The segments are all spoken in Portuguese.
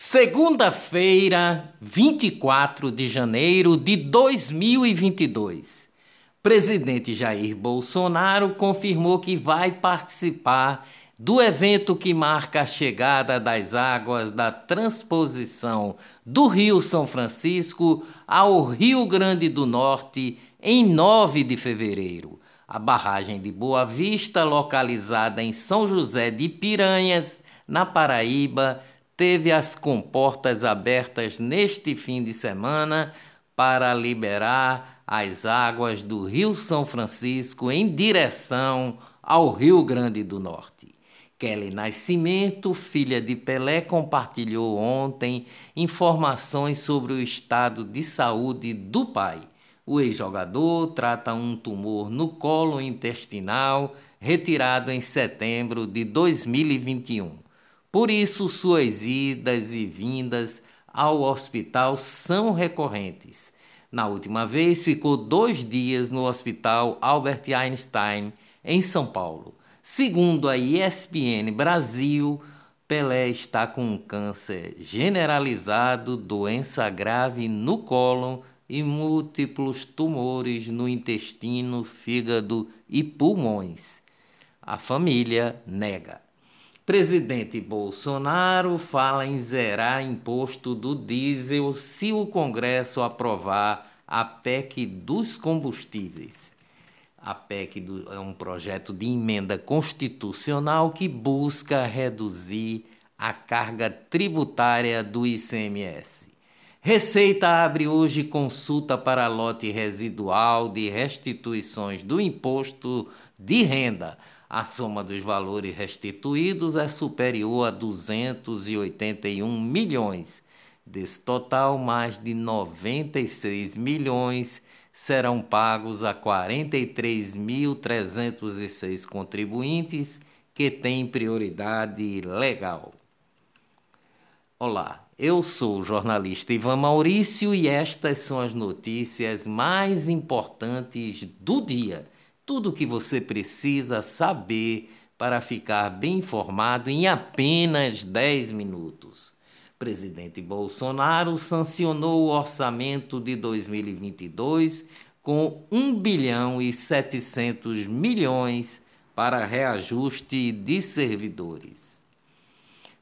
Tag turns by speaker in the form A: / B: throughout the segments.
A: Segunda-feira, 24 de janeiro de 2022. Presidente Jair Bolsonaro confirmou que vai participar do evento que marca a chegada das águas da transposição do Rio São Francisco ao Rio Grande do Norte em 9 de fevereiro. A barragem de Boa Vista, localizada em São José de Piranhas, na Paraíba, teve as comportas abertas neste fim de semana para liberar as águas do Rio São Francisco em direção ao Rio Grande do Norte. Kelly Nascimento, filha de Pelé, compartilhou ontem informações sobre o estado de saúde do pai. O ex-jogador trata um tumor no colo intestinal retirado em setembro de 2021. Por isso, suas idas e vindas ao hospital são recorrentes. Na última vez, ficou dois dias no Hospital Albert Einstein, em São Paulo. Segundo a ESPN Brasil, Pelé está com um câncer generalizado, doença grave no cólon e múltiplos tumores no intestino, fígado e pulmões. A família nega. Presidente Bolsonaro fala em zerar imposto do diesel se o Congresso aprovar a PEC dos combustíveis. A PEC é um projeto de emenda constitucional que busca reduzir a carga tributária do ICMS. Receita abre hoje consulta para lote residual de restituições do imposto de renda a soma dos valores restituídos é superior a 281 milhões. Desse total, mais de 96 milhões serão pagos a 43.306 contribuintes que têm prioridade legal. Olá, eu sou o jornalista Ivan Maurício e estas são as notícias mais importantes do dia tudo o que você precisa saber para ficar bem informado em apenas 10 minutos. Presidente Bolsonaro sancionou o orçamento de 2022 com 1 bilhão e 700 milhões para reajuste de servidores.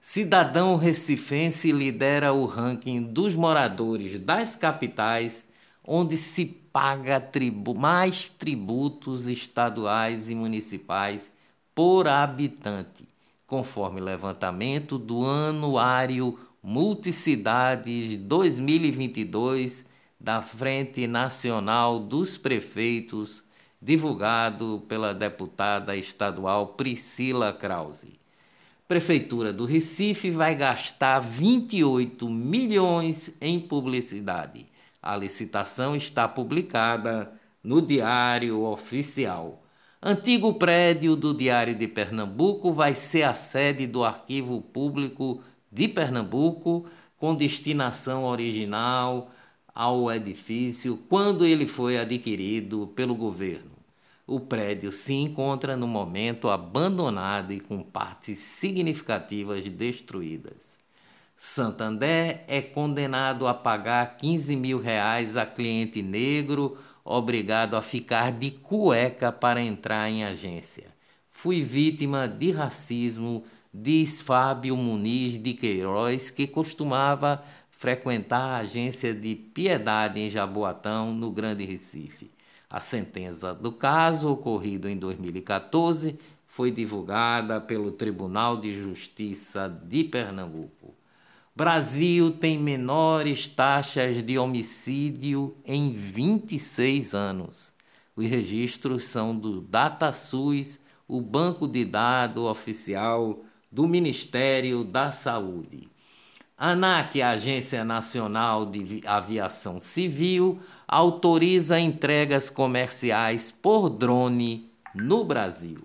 A: Cidadão recifense lidera o ranking dos moradores das capitais onde se paga tribu mais tributos estaduais e municipais por habitante, conforme levantamento do Anuário Multicidades 2022 da Frente Nacional dos Prefeitos, divulgado pela deputada estadual Priscila Krause. Prefeitura do Recife vai gastar 28 milhões em publicidade a licitação está publicada no Diário Oficial. Antigo prédio do Diário de Pernambuco vai ser a sede do Arquivo Público de Pernambuco, com destinação original ao edifício quando ele foi adquirido pelo governo. O prédio se encontra no momento abandonado e com partes significativas destruídas. Santander é condenado a pagar 15 mil reais a cliente negro obrigado a ficar de cueca para entrar em agência. Fui vítima de racismo, diz Fábio Muniz de Queiroz, que costumava frequentar a agência de Piedade em Jaboatão, no Grande Recife. A sentença do caso, ocorrido em 2014, foi divulgada pelo Tribunal de Justiça de Pernambuco. Brasil tem menores taxas de homicídio em 26 anos. Os registros são do DataSUS, o banco de dados oficial do Ministério da Saúde. ANAC, a Agência Nacional de Aviação Civil, autoriza entregas comerciais por drone no Brasil.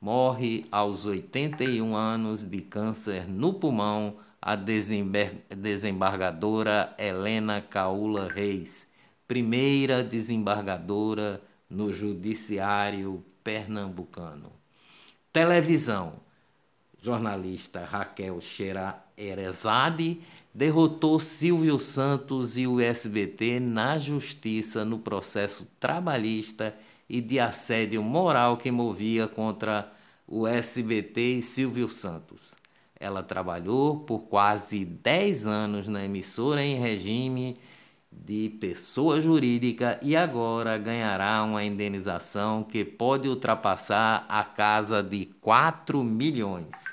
A: Morre aos 81 anos de câncer no pulmão a desembargadora Helena Caula Reis, primeira desembargadora no Judiciário Pernambucano. Televisão. Jornalista Raquel Erezade derrotou Silvio Santos e o SBT na justiça no processo trabalhista e de assédio moral que movia contra o SBT e Silvio Santos. Ela trabalhou por quase 10 anos na emissora em regime de pessoa jurídica e agora ganhará uma indenização que pode ultrapassar a casa de 4 milhões.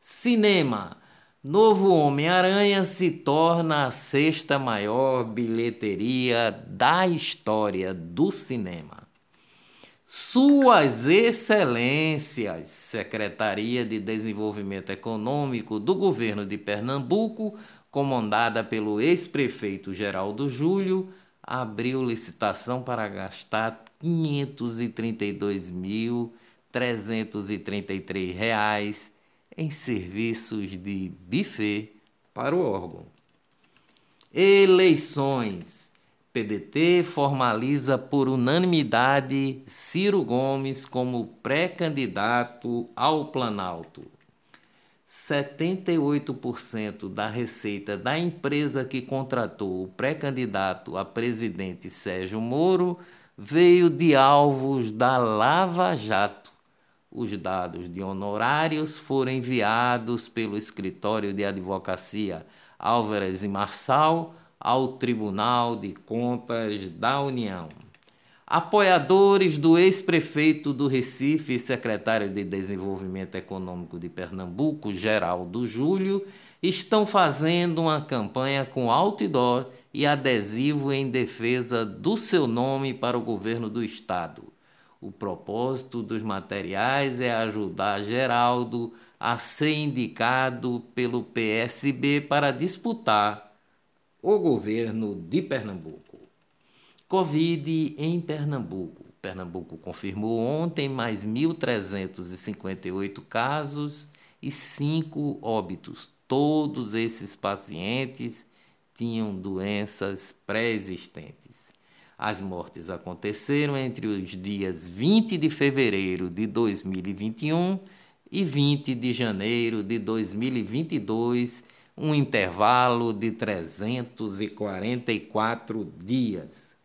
A: Cinema. Novo Homem-Aranha se torna a sexta maior bilheteria da história do cinema. Suas Excelências, Secretaria de Desenvolvimento Econômico do Governo de Pernambuco, comandada pelo ex-prefeito Geraldo Júlio, abriu licitação para gastar R$ 532.333 em serviços de buffet para o órgão. Eleições. PDT formaliza por unanimidade Ciro Gomes como pré-candidato ao Planalto. 78% da receita da empresa que contratou o pré-candidato a presidente Sérgio Moro veio de alvos da Lava Jato. Os dados de honorários foram enviados pelo escritório de advocacia Álvares e Marçal ao Tribunal de Contas da União. Apoiadores do ex-prefeito do Recife e secretário de Desenvolvimento Econômico de Pernambuco, Geraldo Júlio, estão fazendo uma campanha com outdoor e adesivo em defesa do seu nome para o governo do estado. O propósito dos materiais é ajudar Geraldo a ser indicado pelo PSB para disputar o governo de Pernambuco. Covid em Pernambuco. Pernambuco confirmou ontem mais 1.358 casos e 5 óbitos. Todos esses pacientes tinham doenças pré-existentes. As mortes aconteceram entre os dias 20 de fevereiro de 2021 e 20 de janeiro de 2022 um intervalo de 344 dias.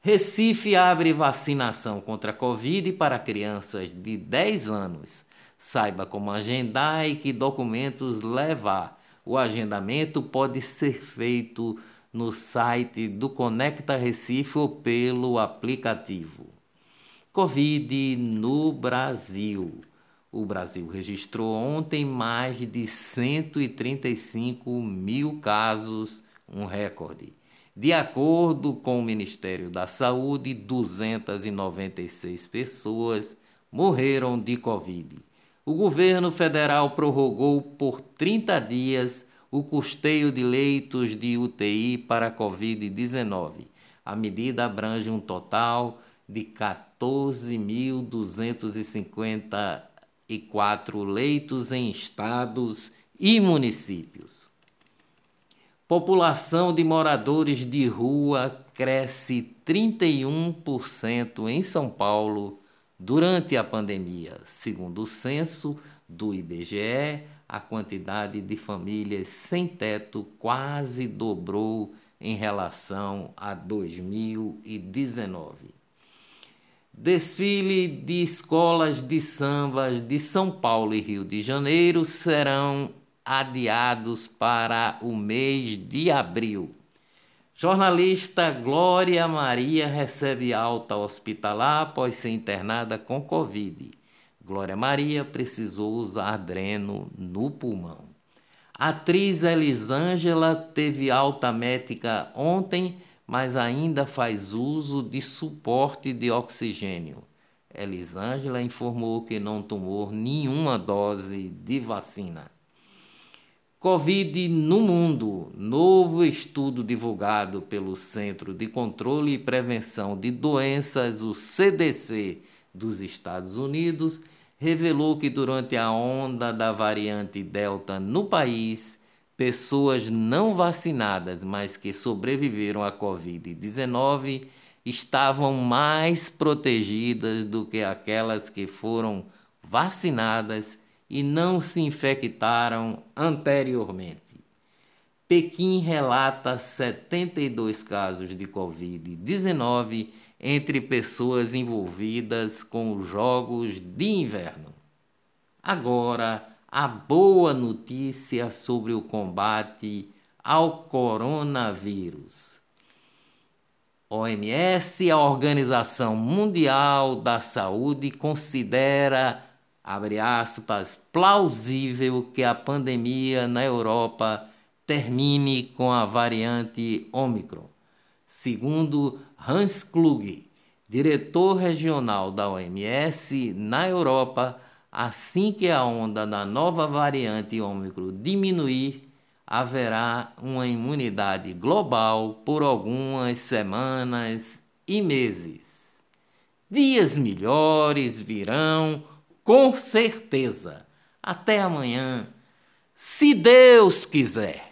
A: Recife abre vacinação contra a Covid para crianças de 10 anos. Saiba como agendar e que documentos levar. O agendamento pode ser feito no site do Conecta Recife ou pelo aplicativo. Covid no Brasil. O Brasil registrou ontem mais de 135 mil casos, um recorde. De acordo com o Ministério da Saúde, 296 pessoas morreram de Covid. O governo federal prorrogou por 30 dias o custeio de leitos de UTI para Covid-19. A medida abrange um total de 14.250 e quatro leitos em estados e municípios. População de moradores de rua cresce 31% em São Paulo durante a pandemia. Segundo o censo do IBGE, a quantidade de famílias sem teto quase dobrou em relação a 2019. Desfile de escolas de sambas de São Paulo e Rio de Janeiro serão adiados para o mês de abril. Jornalista Glória Maria recebe alta hospitalar após ser internada com Covid. Glória Maria precisou usar dreno no pulmão. A atriz Elisângela teve alta médica ontem mas ainda faz uso de suporte de oxigênio. Elisângela informou que não tomou nenhuma dose de vacina. Covid no mundo. Novo estudo divulgado pelo Centro de Controle e Prevenção de Doenças, o CDC, dos Estados Unidos, revelou que durante a onda da variante Delta no país, pessoas não vacinadas, mas que sobreviveram à Covid-19, estavam mais protegidas do que aquelas que foram vacinadas e não se infectaram anteriormente. Pequim relata 72 casos de Covid-19 entre pessoas envolvidas com os Jogos de Inverno. Agora, a boa notícia sobre o combate ao coronavírus. OMS, a Organização Mundial da Saúde, considera, abre aspas, plausível que a pandemia na Europa termine com a variante Omicron. Segundo Hans Kluge, diretor regional da OMS na Europa, assim que a onda da nova variante Ômicron diminuir, haverá uma imunidade global por algumas semanas e meses. Dias melhores virão, com certeza. Até amanhã, se Deus quiser.